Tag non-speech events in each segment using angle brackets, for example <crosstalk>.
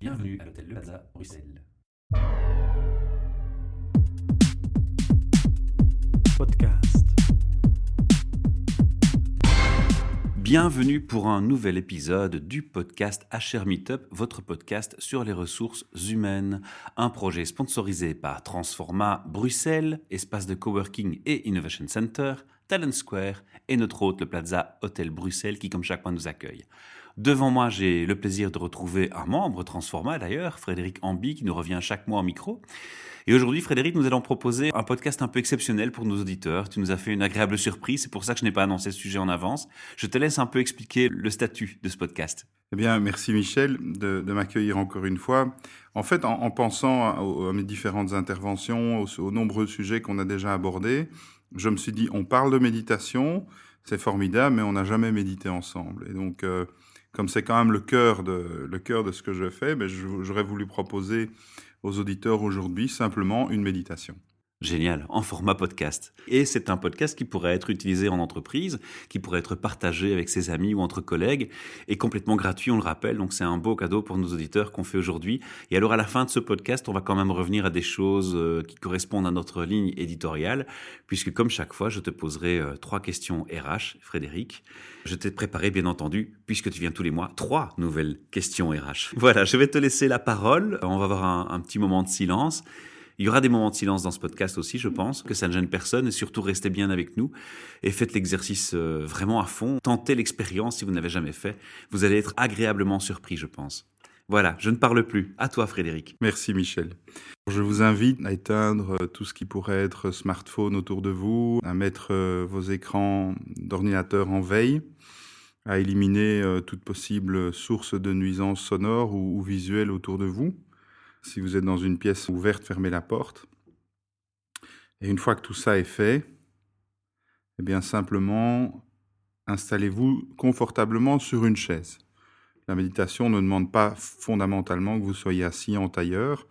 Bienvenue à l'hôtel Le Plaza, Bruxelles. Podcast. Bienvenue pour un nouvel épisode du podcast HR Meetup, votre podcast sur les ressources humaines. Un projet sponsorisé par Transforma Bruxelles, espace de coworking et innovation center, Talent Square et notre hôte, le Plaza Hôtel Bruxelles, qui comme chaque mois nous accueille. Devant moi, j'ai le plaisir de retrouver un membre Transforma d'ailleurs, Frédéric Ambi, qui nous revient chaque mois en micro. Et aujourd'hui, Frédéric, nous allons proposer un podcast un peu exceptionnel pour nos auditeurs. Tu nous as fait une agréable surprise, c'est pour ça que je n'ai pas annoncé ce sujet en avance. Je te laisse un peu expliquer le statut de ce podcast. Eh bien, merci Michel de, m'accueillir encore une fois. En fait, en, en pensant à, mes différentes interventions, aux, aux nombreux sujets qu'on a déjà abordés, je me suis dit, on parle de méditation, c'est formidable, mais on n'a jamais médité ensemble. Et donc, euh, comme c'est quand même le cœur de, le cœur de ce que je fais, ben j'aurais voulu proposer aux auditeurs aujourd'hui simplement une méditation. Génial, en format podcast. Et c'est un podcast qui pourrait être utilisé en entreprise, qui pourrait être partagé avec ses amis ou entre collègues, et complètement gratuit, on le rappelle. Donc c'est un beau cadeau pour nos auditeurs qu'on fait aujourd'hui. Et alors à la fin de ce podcast, on va quand même revenir à des choses euh, qui correspondent à notre ligne éditoriale, puisque comme chaque fois, je te poserai euh, trois questions RH, Frédéric. Je t'ai préparé, bien entendu, puisque tu viens tous les mois, trois nouvelles questions RH. <laughs> Voilà, je vais te laisser la parole. On va avoir un, un petit moment de silence. Il y aura des moments de silence dans ce podcast aussi, je pense, que ça ne gêne personne et surtout restez bien avec nous et faites l'exercice euh, vraiment à fond. Tentez l'expérience si vous n'avez jamais fait. Vous allez être agréablement surpris, je pense. Voilà, je ne parle plus. À toi, Frédéric. Merci, Michel. Je vous invite à éteindre euh, tout ce qui pourrait être smartphone autour de vous, à mettre euh, vos écrans d'ordinateur en veille, à éliminer toute possible source de nuisance sonore ou, ou visuelle autour de vous. Si vous êtes dans une pièce ouverte, fermez la porte. Et une fois que tout ça est fait, eh bien simplement installez-vous confortablement sur une chaise. La méditation ne demande pas fondamentalement que vous soyez assis en tailleur.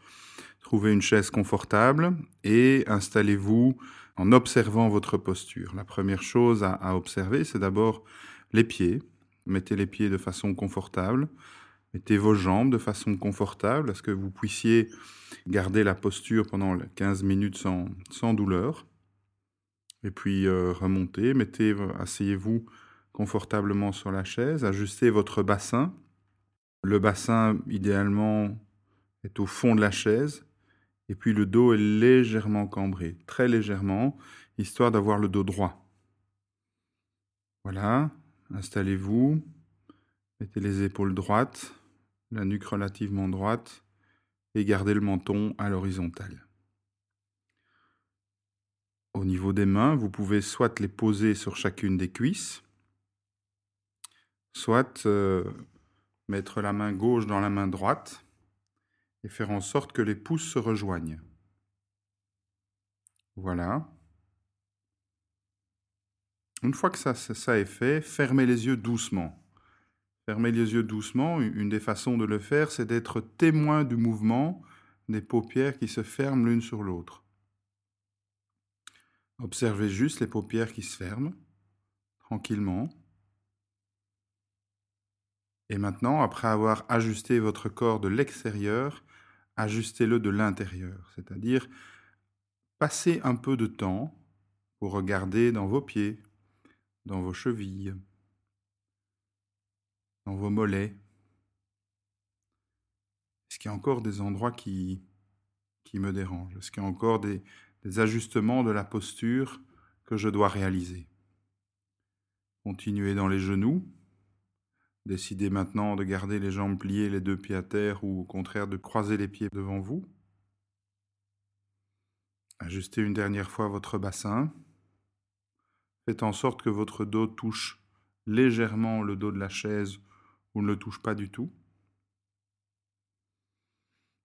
Trouvez une chaise confortable et installez-vous en observant votre posture. La première chose à, observer, c'est d'abord les pieds. Mettez les pieds de façon confortable. Mettez vos jambes de façon confortable, à ce que vous puissiez garder la posture pendant 15 minutes sans, douleur. Et puis euh, remontez, mettez, asseyez-vous confortablement sur la chaise, ajustez votre bassin. Le bassin, idéalement, est au fond de la chaise. Et puis le dos est légèrement cambré, très légèrement, histoire d'avoir le dos droit. Voilà, installez-vous, mettez les épaules droites, la nuque relativement droite et gardez le menton à l'horizontale. Au niveau des mains, vous pouvez soit les poser sur chacune des cuisses, soit euh, mettre la main gauche dans la main droite et faire en sorte que les pouces se rejoignent. Voilà. Une fois que ça est fait, fermez les yeux doucement. Fermez les yeux doucement. Une des façons de le faire, c'est d'être témoin du mouvement des paupières qui se ferment l'une sur l'autre. Observez juste les paupières qui se ferment, tranquillement. Et maintenant, après avoir ajusté votre corps de l'extérieur, ajustez-le de l'intérieur, c'est-à-dire passez un peu de temps pour regarder dans vos pieds, dans vos chevilles, dans vos mollets Est-ce qu'il y a encore des endroits qui, qui me dérangent? Est-ce qu'il y a encore des, des ajustements de la posture que je dois réaliser? Continuez dans les genoux. Décidez maintenant de garder les jambes pliées, les deux pieds à terre ou au contraire de croiser les pieds devant vous. Ajustez une dernière fois votre bassin. Faites en sorte que votre dos touche légèrement le dos de la chaise ne le touche pas du tout.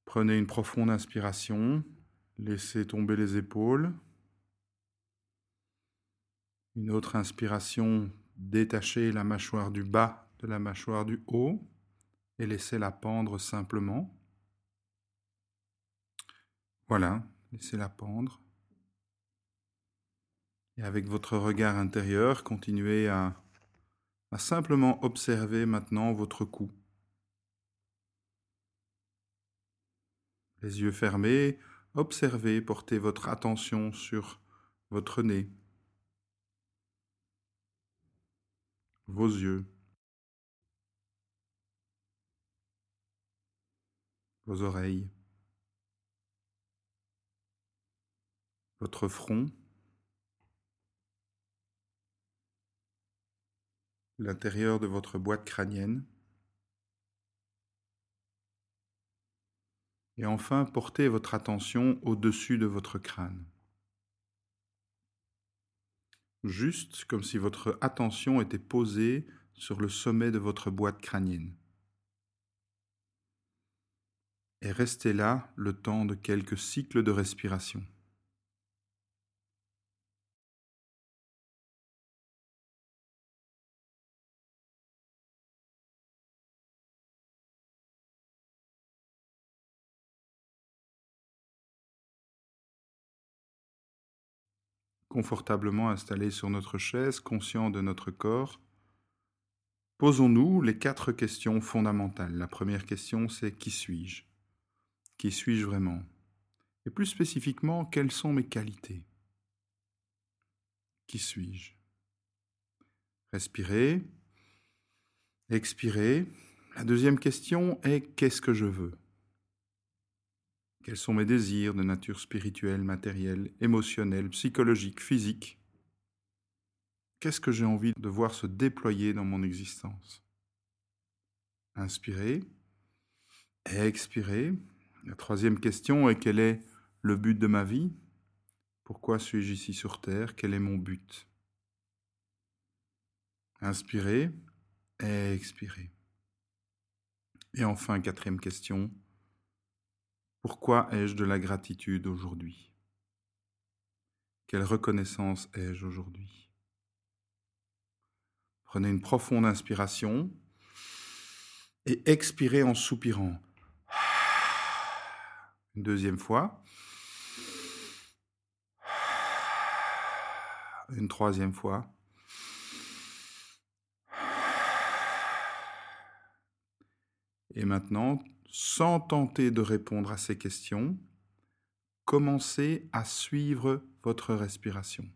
Prenez une profonde inspiration, laissez tomber les épaules. Une autre inspiration, détachez la mâchoire du bas de la mâchoire du haut et laissez-la pendre simplement. Voilà, laissez-la pendre. Et avec votre regard intérieur, continuez à simplement observer maintenant votre cou. Les yeux fermés, observez, portez votre attention sur votre nez, vos yeux, vos oreilles, votre front, l'intérieur de votre boîte crânienne. Et enfin, portez votre attention au-dessus de votre crâne. Juste comme si votre attention était posée sur le sommet de votre boîte crânienne. Et restez là le temps de quelques cycles de respiration. Confortablement installés sur notre chaise, conscients de notre corps, posons-nous les quatre questions fondamentales. La première question, c'est qui suis-je? Qui suis-je vraiment? Et plus spécifiquement, quelles sont mes qualités? Qui suis-je? Respirez, expirez. La deuxième question est qu'est-ce que je veux? Quels sont mes désirs de nature spirituelle, matérielle, émotionnelle, psychologique, physique? Qu'est-ce que j'ai envie de voir se déployer dans mon existence? Inspirez, expirez. La troisième question est quel est le but de ma vie? Pourquoi suis-je ici sur Terre? Quel est mon but? Inspirez, expirez. Et enfin, quatrième question, pourquoi ai-je de la gratitude aujourd'hui? Quelle reconnaissance ai-je aujourd'hui? Prenez une profonde inspiration et expirez en soupirant. Une deuxième fois. Une troisième fois. Et maintenant, sans tenter de répondre à ces questions, commencez à suivre votre respiration.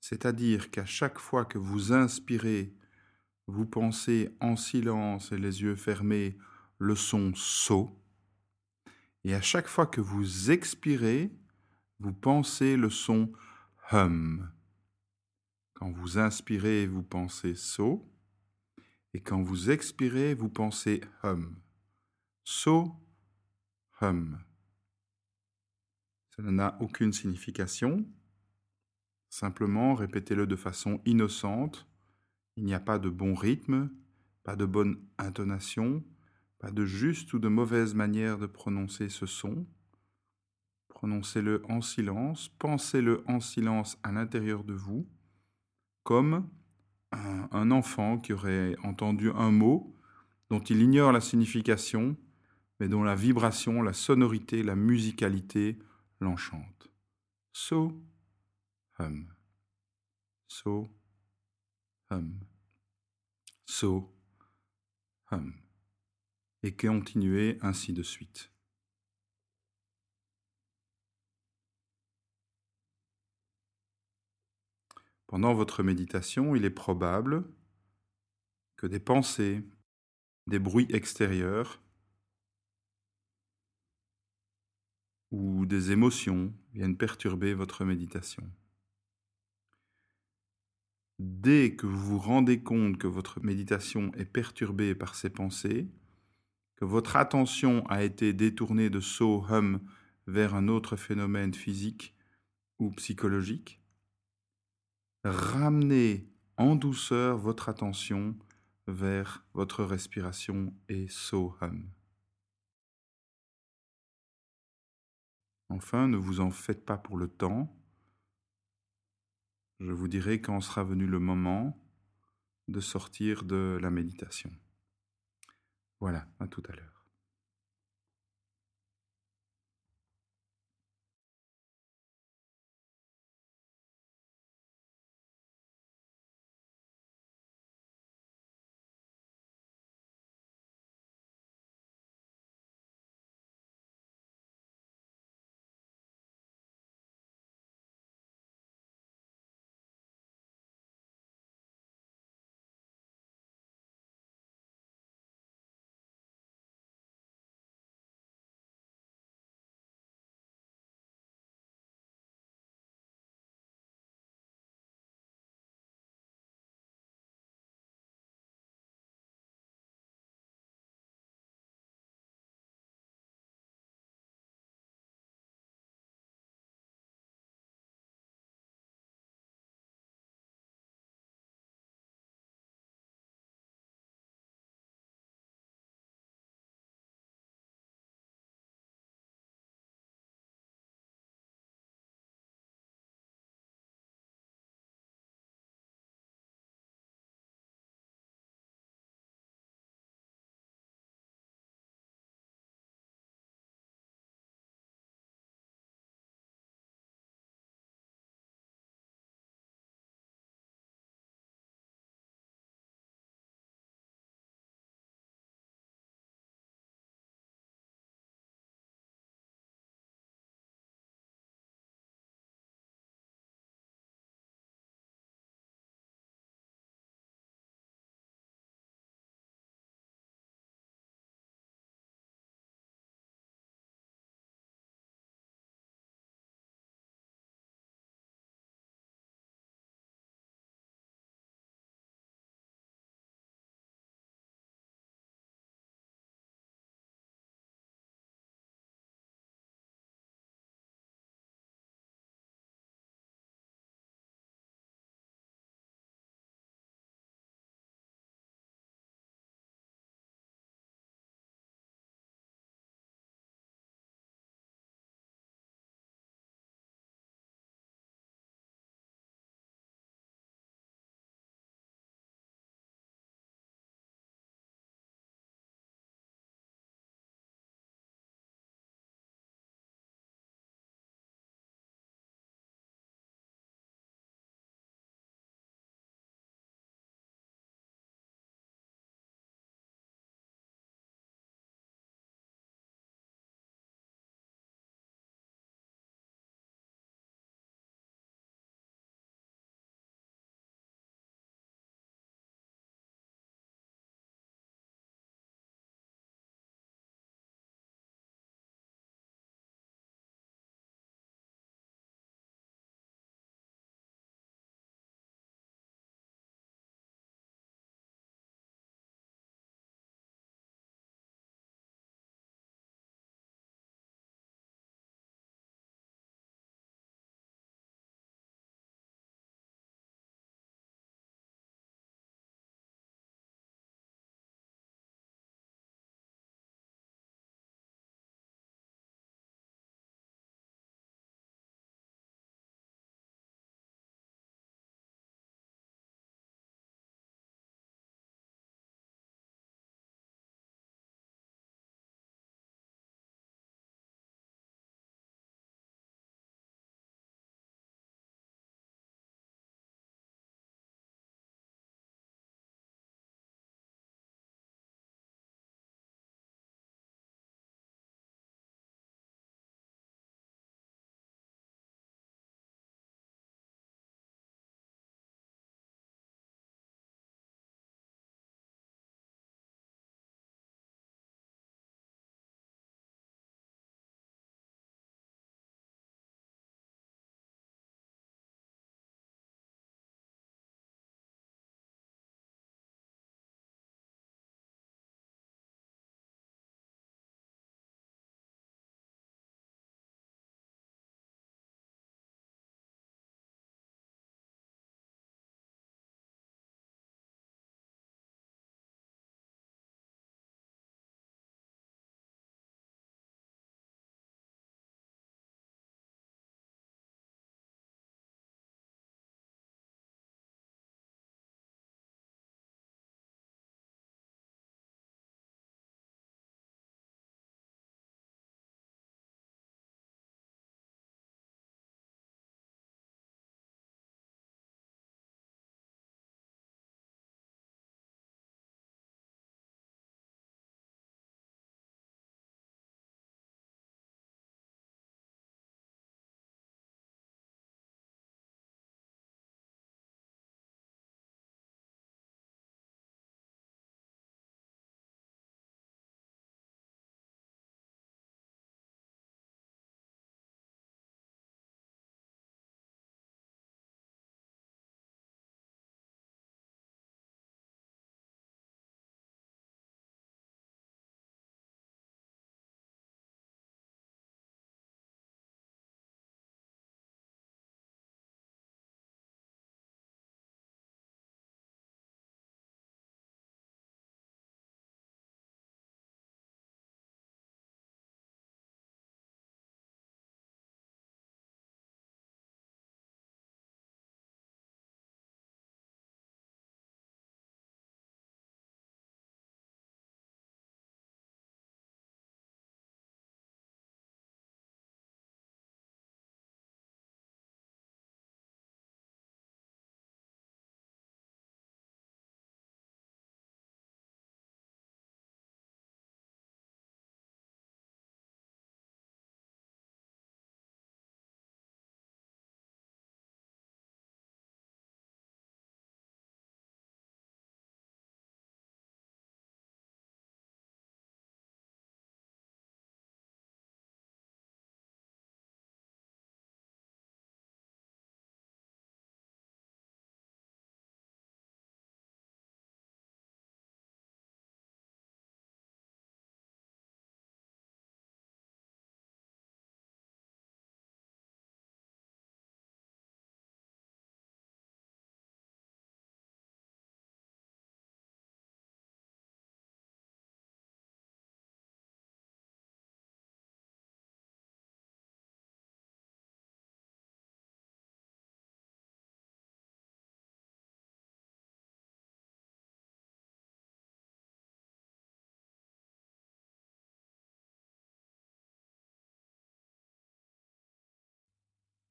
C'est-à-dire qu'à chaque fois que vous inspirez, vous pensez en silence et les yeux fermés le son so, et à chaque fois que vous expirez, vous pensez le son hum. Quand vous inspirez, vous pensez so, et quand vous expirez, vous pensez hum. So, hum. Ça n'a aucune signification. Simplement, répétez-le de façon innocente. Il n'y a pas de bon rythme, pas de bonne intonation, pas de juste ou de mauvaise manière de prononcer ce son. Prononcez-le en silence, pensez-le en silence à l'intérieur de vous, comme un, enfant qui aurait entendu un mot dont il ignore la signification mais dont la vibration, la sonorité, la musicalité l'enchantent. So, hum. So, hum. So, hum. Et continuez ainsi de suite. Pendant votre méditation, il est probable que des pensées, des bruits extérieurs ou des émotions viennent perturber votre méditation. Dès que vous vous rendez compte que votre méditation est perturbée par ces pensées, que votre attention a été détournée de so hum vers un autre phénomène physique ou psychologique, ramenez en douceur votre attention vers votre respiration et so hum. Enfin, ne vous en faites pas pour le temps. Je vous dirai quand sera venu le moment de sortir de la méditation. Voilà, à tout à l'heure.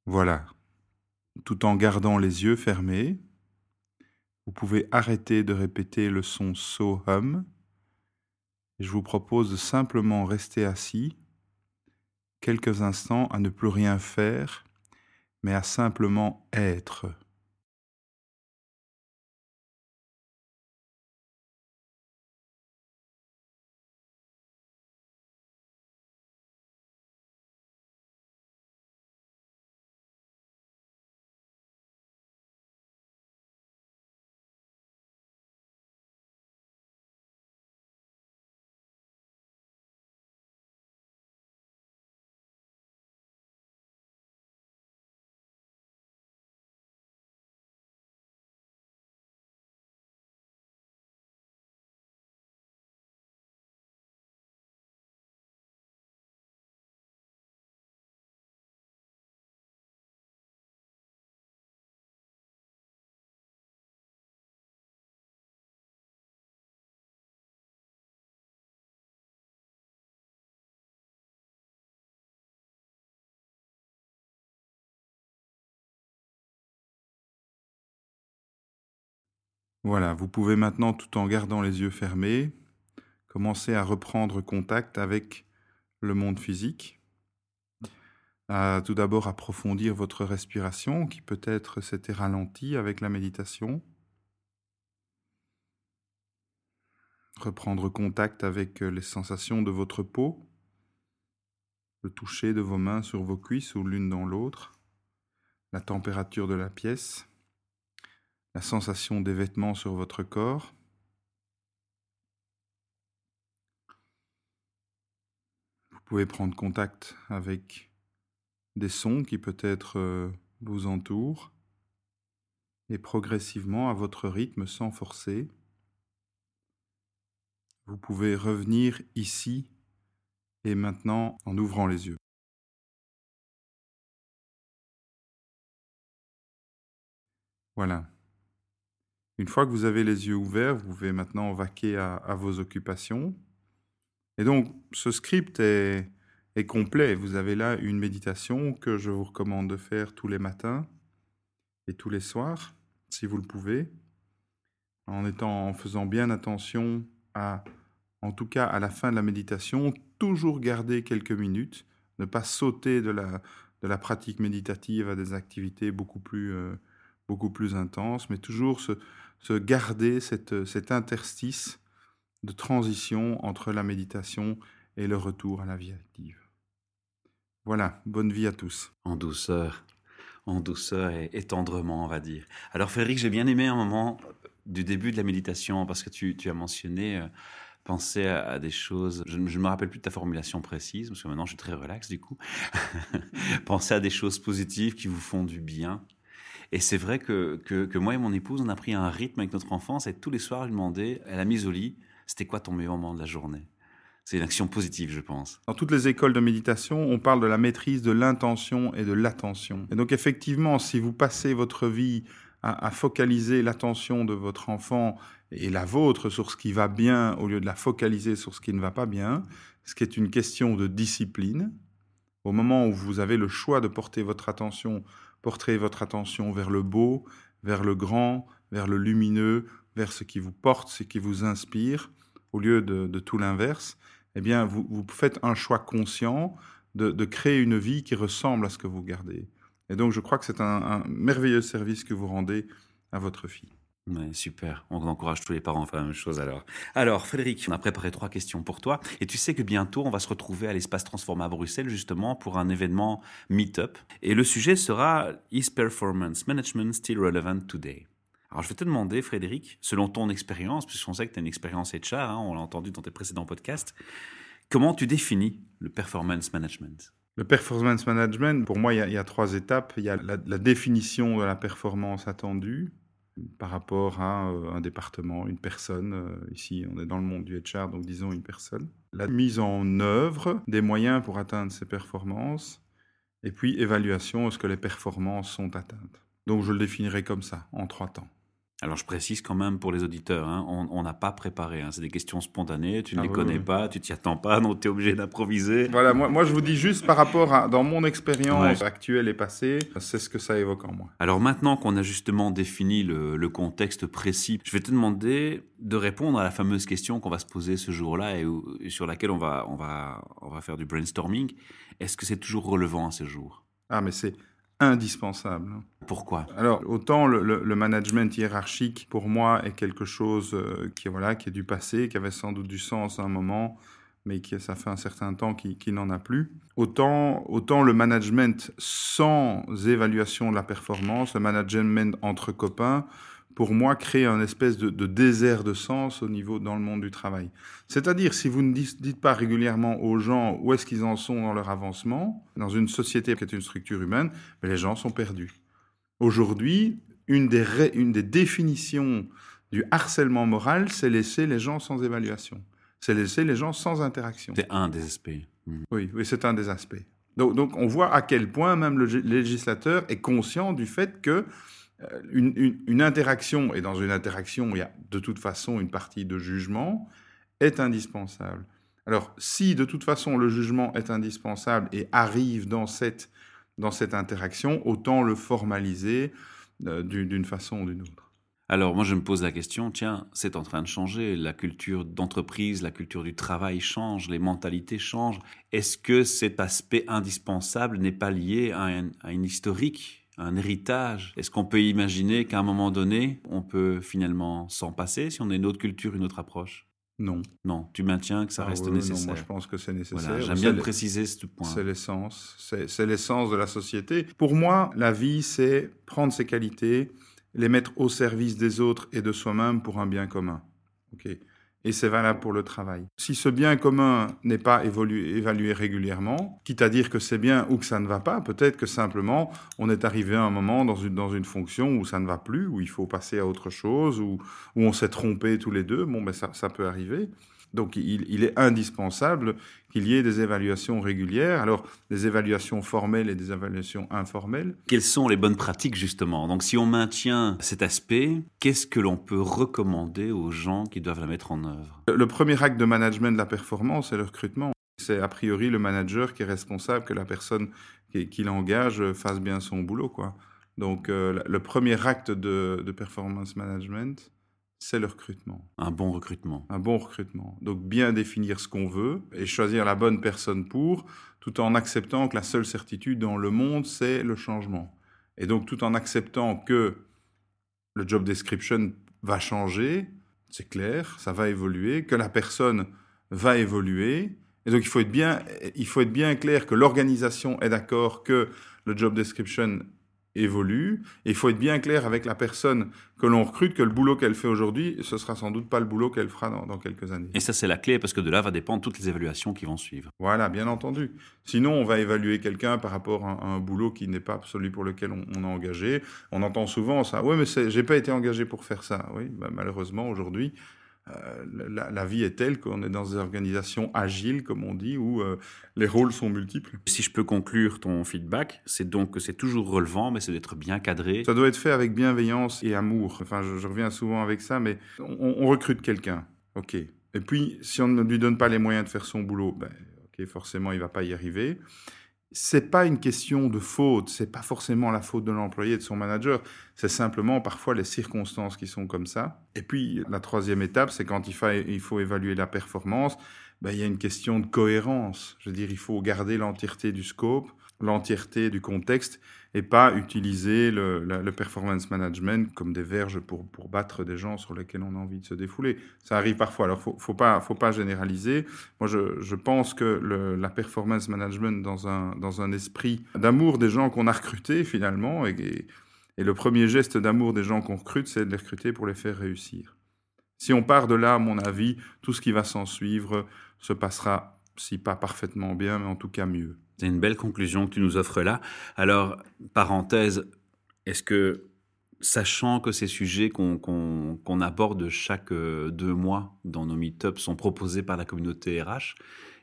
Voilà. Tout en gardant les yeux fermés, vous pouvez arrêter de répéter le son so hum. Je vous propose de simplement rester assis quelques instants à ne plus rien faire, mais à simplement être. Voilà, vous pouvez maintenant, tout en gardant les yeux fermés, commencer à reprendre contact avec le monde physique. À tout d'abord approfondir votre respiration qui peut-être s'était ralentie avec la méditation. Reprendre contact avec les sensations de votre peau, le toucher de vos mains sur vos cuisses ou l'une dans l'autre, la température de la pièce la sensation des vêtements sur votre corps. Vous pouvez prendre contact avec des sons qui peut-être euh, vous entourent et progressivement à votre rythme sans forcer. Vous pouvez revenir ici et maintenant en ouvrant les yeux. Voilà. Une fois que vous avez les yeux ouverts, vous pouvez maintenant vaquer à, vos occupations. Et donc, ce script est, complet. Vous avez là une méditation que je vous recommande de faire tous les matins et tous les soirs, si vous le pouvez, en, étant, en faisant bien attention à, en tout cas à la fin de la méditation, toujours garder quelques minutes, ne pas sauter de la, de la pratique méditative à des activités beaucoup plus, euh, beaucoup plus intenses, mais toujours se, se garder cette, cet interstice de transition entre la méditation et le retour à la vie active. Voilà, bonne vie à tous. En douceur, en douceur et, tendrement, on va dire. Alors Frédéric, j'ai bien aimé un moment du début de la méditation parce que tu, as mentionné euh, penser à, des choses. Je ne me rappelle plus de ta formulation précise parce que maintenant je suis très relax du coup. <laughs> penser à des choses positives qui vous font du bien. Et c'est vrai que, que, moi et mon épouse, on a pris un rythme avec notre enfance et tous les soirs, lui demandais, à la mise au lit, c'était quoi ton meilleur moment de la journée? C'est une action positive, je pense. Dans toutes les écoles de méditation, on parle de la maîtrise de l'intention et de l'attention. Et donc effectivement, si vous passez votre vie à focaliser l'attention de votre enfant et la vôtre sur ce qui va bien au lieu de la focaliser sur ce qui ne va pas bien, ce qui est une question de discipline, au moment où vous avez le choix de porter votre attention porterez votre attention vers le beau, vers le grand, vers le lumineux, vers ce qui vous porte, ce qui vous inspire, au lieu de, tout l'inverse, eh bien, vous, faites un choix conscient de, créer une vie qui ressemble à ce que vous gardez. Et donc, je crois que c'est un merveilleux service que vous rendez à votre fille super. On encourage tous les parents à faire la même chose alors. Alors, Frédéric, on a préparé trois questions pour toi. Et tu sais que bientôt, on va se retrouver à l'espace Transforma à Bruxelles, justement, pour un événement Meetup. Et le sujet sera Is Performance Management Still Relevant Today? Alors, je vais te demander, Frédéric, selon ton expérience, puisqu'on sait que tu as une expérience HR, hein, on l'a entendu dans tes précédents podcasts, comment tu définis le performance management? Le performance management, pour moi, il y, a, trois étapes. Il y a la, définition de la performance attendue, par rapport à euh, un département, une personne. Euh, ici, on est dans le monde du HR, donc disons une personne. La mise en œuvre des moyens pour atteindre ces performances. Et puis, évaluation, est-ce que les performances sont atteintes Donc, je le définirai comme ça, en trois temps. Alors je précise quand même pour les auditeurs, hein, on n'a pas préparé, hein, c'est des questions spontanées, tu ne Ah les oui, connais oui. pas, tu t'y attends pas, donc tu es obligé d'improviser. Voilà, moi, moi je vous dis juste par rapport à, dans mon expérience Ouais. actuelle et passée, c'est ce que ça évoque en moi. Alors maintenant qu'on a justement défini le, le contexte précis, je vais te demander de répondre à la fameuse question qu'on va se poser ce jour-là et sur laquelle on va, on, va, on va faire du brainstorming. Est-ce que c'est toujours relevant à ce jour? Ah, mais c'est indispensable. Pourquoi? Alors, autant le, le- le management hiérarchique, pour moi, est quelque chose euh, qui, est, voilà, qui est du passé, qui avait sans doute du sens à un moment, mais qui, ça fait un certain temps qu'il qu'il n'en a plus. Autant, autant le management sans évaluation de la performance, le management entre copains, pour moi, crée un espèce de, de désert de sens au niveau dans le monde du travail. C'est-à-dire, si vous ne dites, dites pas régulièrement aux gens où est-ce qu'ils en sont dans leur avancement, dans une société qui est une structure humaine, ben, les gens sont perdus. Aujourd'hui, une des, ré- une des définitions du harcèlement moral, c'est laisser les gens sans évaluation. C'est laisser les gens sans interaction. C'est un des aspects. Mhm. Oui, oui c'est un des aspects. Donc, donc, on voit à quel point même le législateur est conscient du fait que une, une- interaction, et dans une interaction, il y a de toute façon une partie de jugement, est indispensable. Alors, si de toute façon le jugement est indispensable et arrive dans cette, dans cette interaction, autant le formaliser euh, d'une façon ou d'une autre. Alors moi je me pose la question, tiens, c'est en train de changer, la culture d'entreprise, la culture du travail change, les mentalités changent. Est-ce que cet aspect indispensable n'est pas lié à un, à une historique, un héritage Est-ce qu'on peut imaginer qu'à un moment donné, on peut finalement s'en passer si on a une autre culture, une autre approche? Non. Non, tu maintiens que ça Ah reste oui, oui, non, nécessaire. moi, je pense que c'est nécessaire. Voilà, J'aime bien préciser ce point. C'est l'essence, c'est c'est l'essence de la société. Pour moi, la vie, c'est prendre ses qualités, les mettre au service des autres et de soi-même pour un bien commun. Ok. Et c'est valable pour le travail. Si ce bien commun n'est pas évalué régulièrement, quitte à dire que c'est bien ou que ça ne va pas, peut-être que simplement on est arrivé à un moment dans une, dans une fonction où ça ne va plus, où il faut passer à autre chose, où, où on s'est trompé tous les deux. Bon, ben ça, ça peut arriver. Donc il, il est indispensable qu'il y ait des évaluations régulières. Alors des évaluations formelles et des évaluations informelles. Quelles sont les bonnes pratiques justement? Donc si on maintient cet aspect, qu'est-ce que l'on peut recommander aux gens qui doivent la mettre en œuvre? Le premier acte de management de la performance, c'est le recrutement. C'est a priori le manager qui est responsable que la personne qui, qui l'engage fasse bien son boulot. Quoi. Donc euh, le premier acte de, de performance management, c'est le recrutement. Un bon recrutement. Un bon recrutement. Donc bien définir ce qu'on veut et choisir la bonne personne pour, tout en acceptant que la seule certitude dans le monde, c'est le changement. Et donc tout en acceptant que le job description va changer, c'est clair, ça va évoluer, que la personne va évoluer. Et donc il faut être bien, il faut être bien clair que l'organisation est d'accord que le job description évolue. Et il faut être bien clair avec la personne que l'on recrute que le boulot qu'elle fait aujourd'hui, ce sera sans doute pas le boulot qu'elle fera dans, dans quelques années. Et ça, c'est la clé parce que de là va dépendre toutes les évaluations qui vont suivre. Voilà, bien entendu. Sinon, on va évaluer quelqu'un par rapport à, à un boulot qui n'est pas celui pour lequel on, on a engagé. On entend souvent ça. Oui, mais j'ai pas été engagé pour faire ça. Oui, bah, malheureusement, aujourd'hui, euh, la, la vie est telle qu'on est dans des organisations agiles, comme on dit, où euh, les rôles sont multiples. Si je peux conclure ton feedback, c'est donc que c'est toujours relevant, mais c'est d'être bien cadré. Ça doit être fait avec bienveillance et amour. Enfin, je, je reviens souvent avec ça, mais on, on recrute quelqu'un. OK. Et puis, si on ne lui donne pas les moyens de faire son boulot, ben, OK, forcément, il va pas y arriver. C'est pas une question de faute, c'est pas forcément la faute de l'employé et de son manager, c'est simplement parfois les circonstances qui sont comme ça. Et puis la troisième étape, c'est quand il il faut évaluer la performance, ben, il y a une question de cohérence. Je veux dire, il faut garder l'entièreté du scope, l'entièreté du contexte et pas utiliser le, performance management comme des verges pour, pour battre des gens sur lesquels on a envie de se défouler. Ça arrive parfois, alors faut, faut pas, faut pas généraliser. Moi, je, je pense que la performance management dans un, dans un esprit d'amour des gens qu'on a recrutés finalement, et, et, et le premier geste d'amour des gens qu'on recrute, c'est de les recruter pour les faire réussir. Si on part de là, à mon avis, tout ce qui va s'en suivre se passera, si pas parfaitement bien, mais en tout cas mieux. C'est une belle conclusion que tu nous offres là. Alors, parenthèse, est-ce que, sachant que ces sujets qu'on aborde chaque euh, deux mois dans nos meet-ups sont proposés par la communauté RH,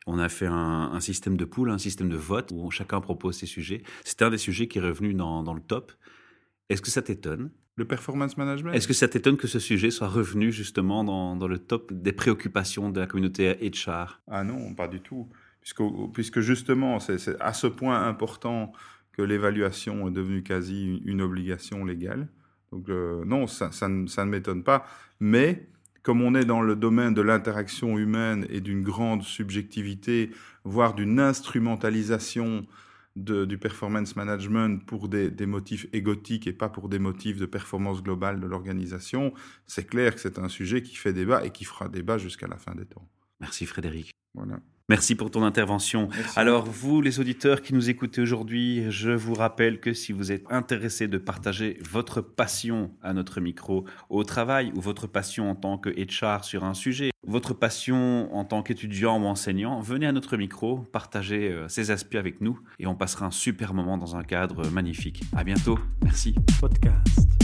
on a fait un, un système de pool, un système de vote où chacun propose ses sujets. C'est un des sujets qui est revenu dans, dans le top. Est-ce que ça t'étonne? Le performance management? Est-ce que ça t'étonne que ce sujet soit revenu justement dans, dans, le top des préoccupations de la communauté HR Ah non, pas du tout. Puisque, puisque justement, c'est à ce point important que l'évaluation est devenue quasi une, obligation légale. Donc euh, non, ça, ça, ça ne m'étonne pas. Mais comme on est dans le domaine de l'interaction humaine et d'une grande subjectivité, voire d'une instrumentalisation du performance management pour des, motifs égotiques et pas pour des motifs de performance globale de l'organisation, c'est clair que c'est un sujet qui fait débat et qui fera débat jusqu'à la fin des temps. Merci Frédéric. Voilà. Merci pour ton intervention. Alors, vous, les auditeurs qui nous écoutez aujourd'hui, je vous rappelle que si vous êtes intéressé de partager votre passion à notre micro au travail ou votre passion en tant que HR sur un sujet, votre passion en tant qu'étudiant ou enseignant, venez à notre micro, partagez euh, ces aspects avec nous et on passera un super moment dans un cadre magnifique. À bientôt. Merci. Podcast.